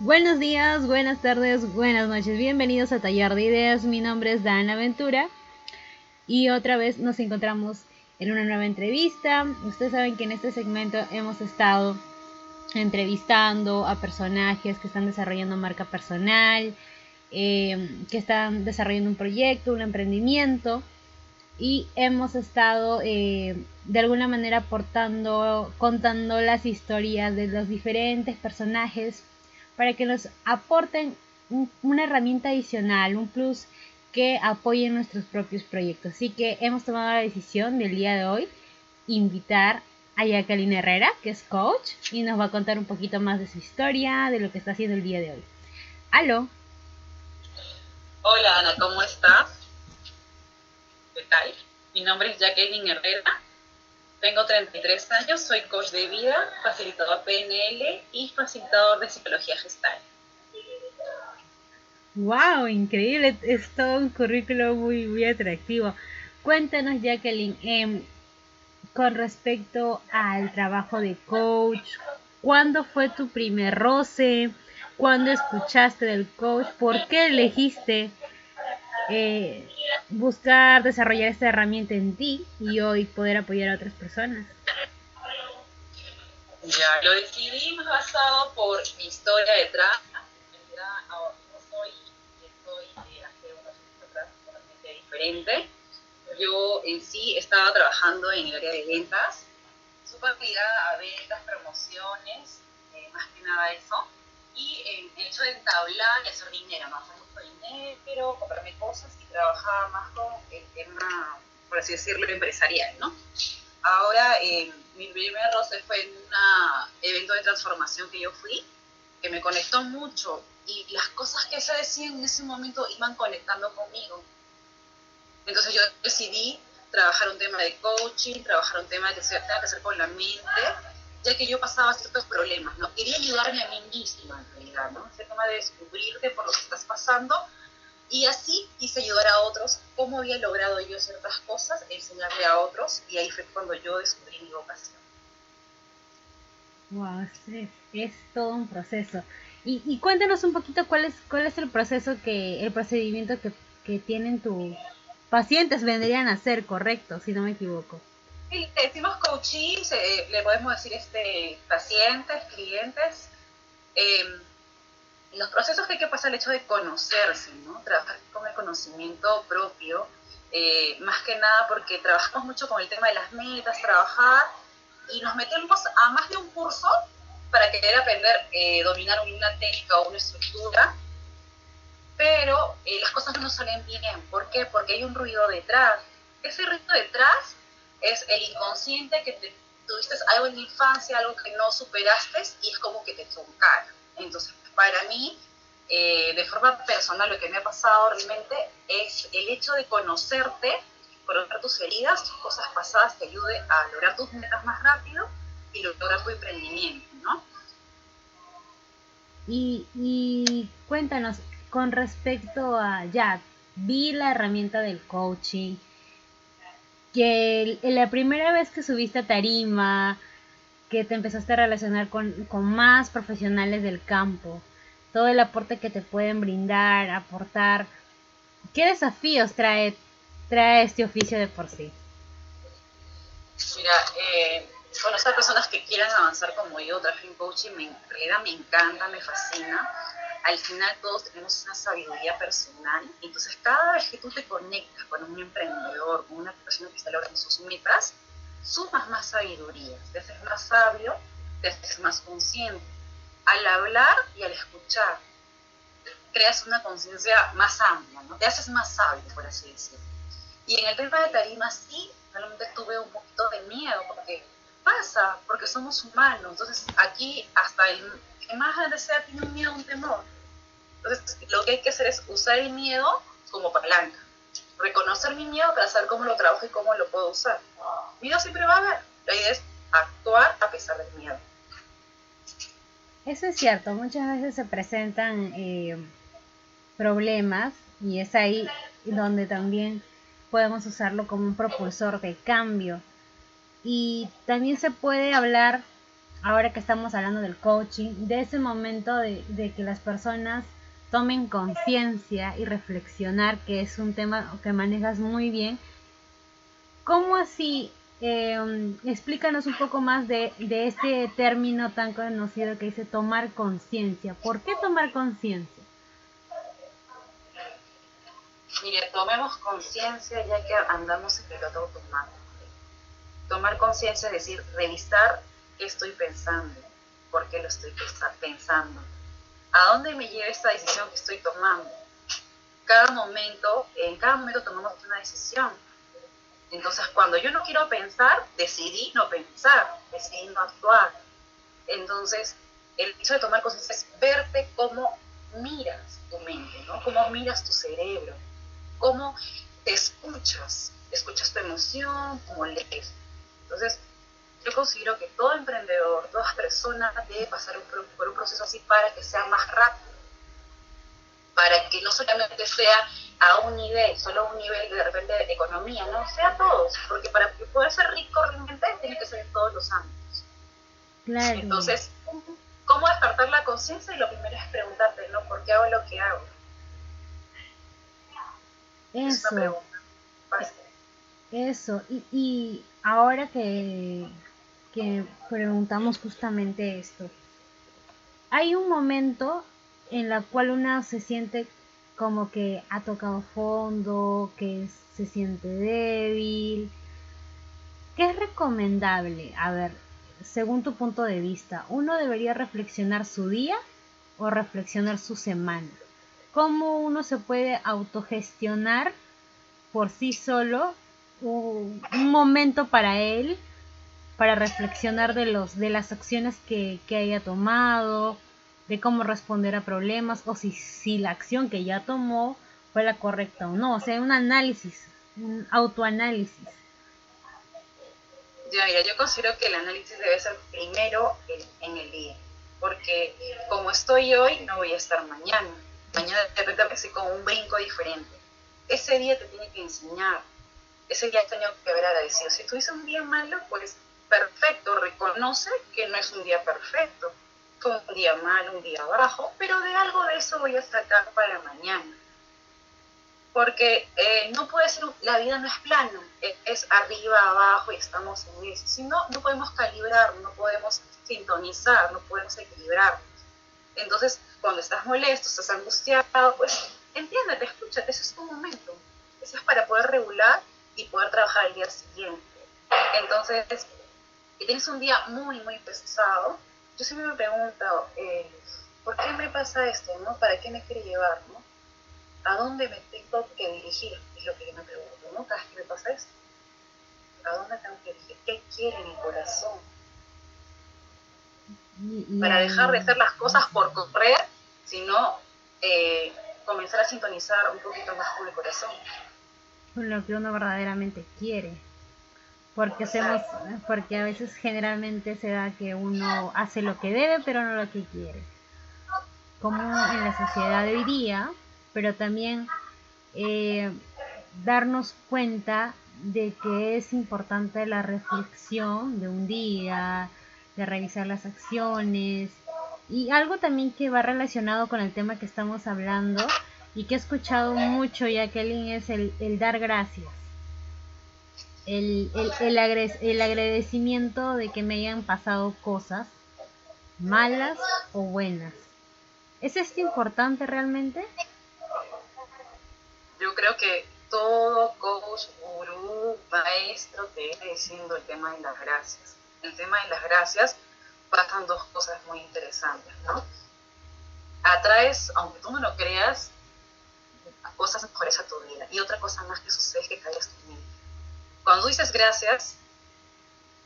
Buenos días, buenas tardes, buenas noches. Bienvenidos a Taller de Ideas. Mi nombre es Dan Aventura y otra vez nos encontramos en una nueva entrevista. Ustedes saben que en este segmento hemos estado entrevistando a personajes que están desarrollando marca personal, eh, que están desarrollando un proyecto, un emprendimiento y hemos estado eh, de alguna manera aportando, contando las historias de los diferentes personajes para que nos aporten una herramienta adicional, un plus que apoye nuestros propios proyectos. Así que hemos tomado la decisión del día de hoy invitar a Jacqueline Herrera, que es coach, y nos va a contar un poquito más de su historia, de lo que está haciendo el día de hoy. ¡Aló! Hola Ana, ¿cómo estás? ¿Qué tal? Mi nombre es Jacqueline Herrera, tengo 33 años, soy coach de vida, facilitador PNL y facilitador de psicología gestal. ¡Wow! Increíble, es todo un currículo muy, muy atractivo. Cuéntanos, Jacqueline, em, con respecto al trabajo de coach, ¿cuándo fue tu primer roce? ¿Cuándo escuchaste del coach? ¿Por qué elegiste eh, buscar desarrollar esta herramienta en ti y hoy poder apoyar a otras personas? Ya, lo decidí más basado por mi historia detrás. Ahora soy, estoy eh, hace unos años atrás totalmente diferente. Yo en sí estaba trabajando en el área de ventas, súper ligada a ventas, promociones, eh, más que nada eso. Y el hecho de entablar y hacer dinero, más dinero, comprarme cosas y trabajaba más con el tema, por así decirlo, empresarial, ¿no? Ahora, eh, mi primer roce fue en un evento de transformación que yo fui, que me conectó mucho y las cosas que se decían en ese momento iban conectando conmigo. Entonces yo decidí trabajar un tema de coaching, trabajar un tema que tenga que hacer con la mente, ya que yo pasaba ciertos problemas, ¿no? Quería ayudarme a mí misma, en realidad, ¿no? Ese tema de descubrirte por lo que estás pasando y así quise ayudar a otros, cómo había logrado yo ciertas cosas, enseñarle a otros y ahí fue cuando yo descubrí mi vocación. Wow, es, es todo un proceso. Y, y, cuéntanos un poquito cuál es, cuál es el proceso que, el procedimiento que, que tienen tus pacientes vendrían a hacer, correcto, si no me equivoco. Sí, decimos coaching, le podemos decir este, pacientes, clientes. Em, los procesos que hay que pasar, el hecho de conocerse, ¿no? Trabajar con el conocimiento propio, eh, más que nada porque trabajamos mucho con el tema de las metas, trabajar, y nos metemos a más de un curso para querer aprender, eh, dominar una técnica o una estructura, pero eh, las cosas no nos salen bien. ¿Por qué? Porque hay un ruido detrás. Ese ruido detrás es el inconsciente que te, tuviste algo en la infancia, algo que no superaste y es como que te truncaron. Entonces, para mí, eh, de forma personal, lo que me ha pasado realmente es el hecho de conocerte, conocer tus heridas, tus cosas pasadas, te ayude a lograr tus metas más rápido y lograr tu emprendimiento, ¿no? Y, y cuéntanos, con respecto a, ya, vi la herramienta del coaching, que la primera vez que subiste a tarima, que te empezaste a relacionar con, más profesionales del campo, todo el aporte que te pueden brindar, aportar, ¿qué desafíos trae, trae este oficio de por sí? Mira, eh, conocer personas que quieran avanzar como yo, en coaching, me, en realidad me encanta, me fascina al final todos tenemos una sabiduría personal. Entonces, cada vez que tú te conectas con un emprendedor, con una persona que está logrando sus metas, sumas más sabiduría, te haces más sabio, te haces más consciente. Al hablar y al escuchar, creas una conciencia más amplia, ¿no? te haces más sabio, por así decirlo. Y en el tema de tarima sí, realmente tuve un poquito de miedo, porque pasa, porque somos humanos. Entonces aquí hasta el que más grande sea tiene un miedo, un temor. Entonces, lo que hay que hacer es usar el miedo como palanca. Reconocer mi miedo para saber cómo lo trabajo y cómo lo puedo usar. Miedo siempre va a haber. La idea es actuar a pesar del miedo. Eso es cierto. Muchas veces se presentan eh, problemas y es ahí donde también podemos usarlo como un propulsor de cambio. Y también se puede hablar ahora que estamos hablando del coaching, de ese momento de, que las personas tomen conciencia y reflexionar, que es un tema que manejas muy bien. ¿Cómo así? Eh, explícanos un poco más de, de, este término tan conocido que dice tomar conciencia. ¿Por qué tomar conciencia? Mire, tomemos conciencia ya que andamos en piloto automático. Tomar conciencia es decir, revisar qué estoy pensando, por qué lo estoy pensando, a dónde me lleva esta decisión que estoy tomando. Cada momento, en cada momento tomamos una decisión. Entonces, cuando yo no quiero pensar, decidí no pensar, decidí no actuar. Entonces, el hecho de tomar conciencia es verte cómo miras tu mente, ¿no? Cómo miras tu cerebro, cómo te escuchas, escuchas tu emoción, cómo lees. Entonces, yo considero que todo emprendedor, toda persona debe pasar por un proceso así para que sea más rápido, para que no solamente sea a un nivel, solo un nivel de repente de economía, no, sea todos, porque para poder ser rico realmente tiene que ser en todos los ámbitos. Claro. Entonces, ¿cómo despertar la conciencia? Y lo primero es preguntarte, ¿no? ¿Por qué hago lo que hago? Eso. Eso. Y, y ahora que, que preguntamos justamente esto. Hay un momento en la cual una se siente como que ha tocado fondo, que se siente débil. ¿Qué es recomendable? A ver, según tu punto de vista, ¿uno debería reflexionar su día o reflexionar su semana? ¿Cómo uno se puede autogestionar por sí solo un, momento para él para reflexionar de los de las acciones que, haya tomado, de cómo responder a problemas o si, si la acción que ya tomó fue la correcta o no, o sea, un análisis, un autoanálisis. Ya, mira, yo considero que el análisis debe ser primero en, el día, porque como estoy hoy, no voy a estar mañana. Mañana de repente aparece como un brinco diferente. Ese día te tiene que enseñar, ese día tenido que haber agradecido. Si tuviste un día malo, pues perfecto, reconoce que no es un día perfecto, fue un día malo, un día bajo, pero de algo de eso voy a sacar para mañana. Porque eh, no puede ser, la vida no es plana, es, arriba, abajo y estamos en eso. Si no, no podemos calibrar, no podemos sintonizar, no podemos equilibrar. Entonces, cuando estás molesto, estás angustiado, pues entiéndete, escúchate, ese es tu momento. Eso es para poder regular y poder trabajar el día siguiente. Entonces, si tienes un día muy, muy pesado, yo siempre me pregunto, eh, ¿por qué me pasa esto? ¿no? ¿Para qué me quiere llevar? ¿no? ¿A dónde me tengo que dirigir? Es lo que yo me pregunto, ¿no? Cada vez que me pasa esto. ¿A dónde tengo que dirigir? ¿Qué quiere mi corazón? Para dejar de hacer las cosas por correr, sino eh, comenzar a sintonizar un poquito más con el corazón. Con lo que uno verdaderamente quiere. Porque hacemos porque a veces generalmente se da que uno hace lo que debe pero no lo que quiere. Como en la sociedad de hoy día pero también eh, darnos cuenta de que es importante la reflexión de un día de revisar las acciones. Y algo también que va relacionado con el tema que estamos hablando y que he escuchado mucho Jacqueline es el, el dar gracias el, el, el, agradecimiento de que me hayan pasado cosas malas o buenas. ¿Es esto importante realmente? Yo creo que todo coach, gurú, maestro te viene diciendo el tema de las gracias. El tema de las gracias pasan dos cosas muy interesantes, ¿no? Atraes, aunque tú no lo creas, cosas mejores a tu vida. Y otra cosa más que sucede es que callas tu mente cuando dices gracias,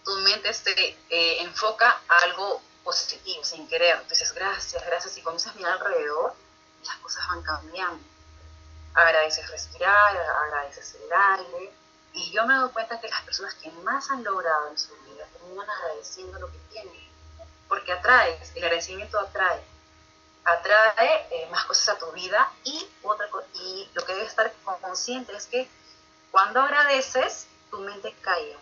tu mente se eh, enfoca a algo positivo, sin querer. Dices gracias, gracias, y comienzas a mirar alrededor, las cosas van cambiando. Agradeces respirar, agradeces el aire. Y yo me dado cuenta que las personas que más han logrado en su vida terminan agradeciendo lo que tienen. Porque atrae, el agradecimiento atrae. Atrae eh, más cosas a tu vida y, otra, y lo que debes estar consciente es que cuando agradeces, tu mente calla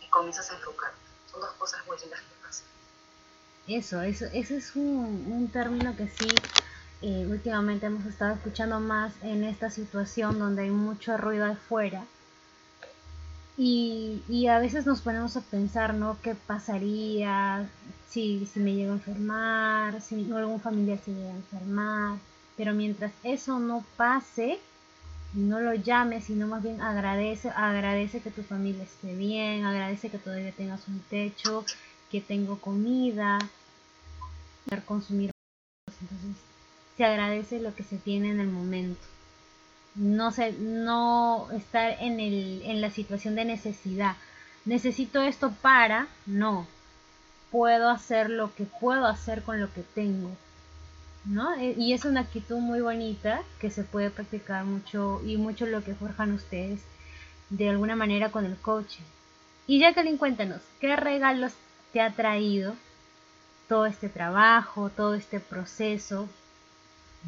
y comienzas a enfocar. Son dos cosas muy lindas que pasan. Eso, eso, ese es un, un término que sí eh, últimamente hemos estado escuchando más en esta situación donde hay mucho ruido afuera. Y, y, a veces nos ponemos a pensar, ¿no? ¿Qué pasaría si, si me llego a enfermar? Si algún familiar se llega a enfermar. Pero mientras eso no pase, no lo llames, sino más bien agradece, agradece que tu familia esté bien, agradece que todavía tengas un techo, que tengo comida, consumir. Entonces, se agradece lo que se tiene en el momento. No, se, no estar en, el, en la situación de necesidad. Necesito esto para, no. Puedo hacer lo que puedo hacer con lo que tengo. ¿no? E, y es una actitud muy bonita que se puede practicar mucho y mucho lo que forjan ustedes de alguna manera con el coaching. Y Jacqueline, cuéntanos, ¿qué regalos te ha traído todo este trabajo, todo este proceso?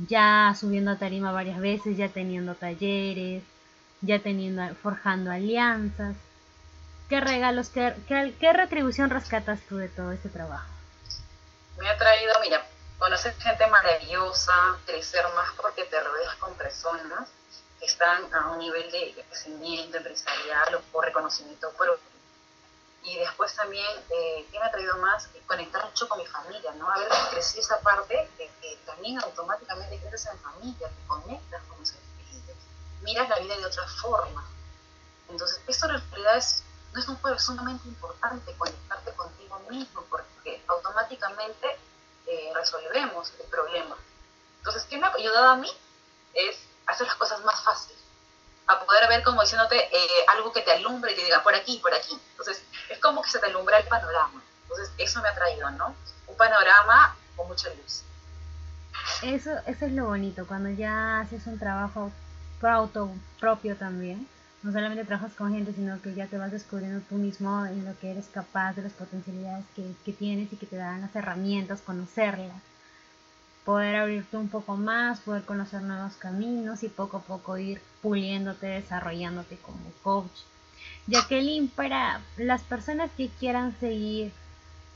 Ya subiendo a tarima varias veces, ya teniendo talleres, ya teniendo, forjando alianzas. ¿Qué regalos, qué, qué, retribución rescatas tú de todo este trabajo? Me ha traído, mira, conocer gente maravillosa, crecer más porque te rodeas con personas que están a un nivel de crecimiento empresarial o reconocimiento. Y después también, eh, ¿qué me ha traído más? Conectar mucho con mi familia, ¿no? A ver, crecí esa parte de que también automáticamente creces en familia, te conectas con los espíritus, miras la vida de otra forma. Entonces, esto en realidad es, no es un juego, sumamente importante conectarte contigo mismo, porque automáticamente eh, resolvemos el problema. Entonces, ¿qué me ha ayudado a mí? Es hacer las cosas más fáciles. A poder ver como diciéndote eh, algo que te alumbre y te diga por aquí, por aquí. Entonces, es como que se te alumbra el panorama. Entonces, eso me ha traído, ¿no? Un panorama con mucha luz. Eso, eso es lo bonito, cuando ya haces un trabajo propio también. No solamente trabajas con gente, sino que ya te vas descubriendo tú mismo en lo que eres capaz, de las potencialidades que tienes y que te dan las herramientas, conocerlas poder abrirte un poco más, poder conocer nuevos caminos y poco a poco ir puliéndote, desarrollándote como coach. Jacqueline, para las personas que quieran seguir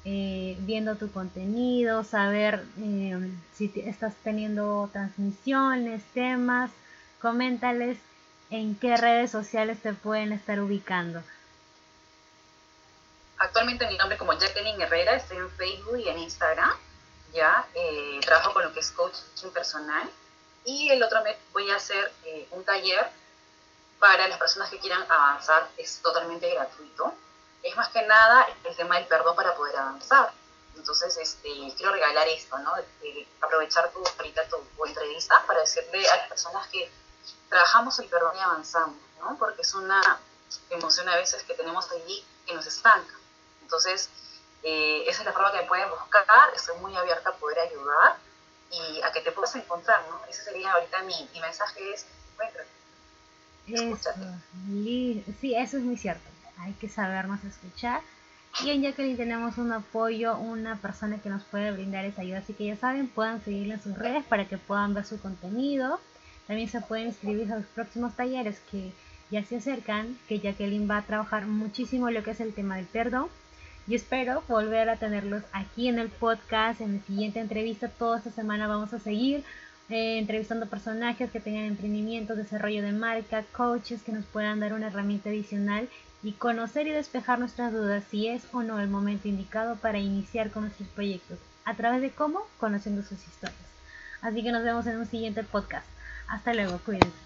eh, viendo tu contenido, saber eh, si estás teniendo transmisiones, temas, coméntales en qué redes sociales te pueden estar ubicando. Actualmente mi nombre como Jacqueline Herrera, estoy en Facebook y en Instagram ya eh, trabajo con lo que es coaching personal y el otro mes voy a hacer eh, un taller para las personas que quieran avanzar, es totalmente gratuito. Es más que nada el tema del perdón para poder avanzar. Entonces, este, quiero regalar esto, ¿no? aprovechar tu, ahorita tu, entrevista para decirle a las personas que trabajamos el perdón y avanzamos, ¿no? Porque es una emoción a veces que tenemos allí que nos estanca. Entonces, eh, esa es la forma que me pueden buscar, estoy muy abierta a poder ayudar y a que te puedas encontrar, ¿no? Ese sería ahorita mi, mi mensaje es, encuéntrate. Eso, sí, eso es muy cierto. Hay que sabernos escuchar. Y en Jacqueline tenemos un apoyo, una persona que nos puede brindar esa ayuda. Así que ya saben, puedan seguirla en sus redes para que puedan ver su contenido. También se pueden inscribir a los próximos talleres que ya se acercan, que Jacqueline va a trabajar muchísimo lo que es el tema del perdón y espero volver a tenerlos aquí en el podcast, en la siguiente entrevista. Toda esta semana vamos a seguir eh, entrevistando personajes que tengan emprendimiento, desarrollo de marca, coaches que nos puedan dar una herramienta adicional y conocer y despejar nuestras dudas si es o no el momento indicado para iniciar con nuestros proyectos. ¿A través de cómo? Conociendo sus historias. Así que nos vemos en un siguiente podcast. Hasta luego, cuídense.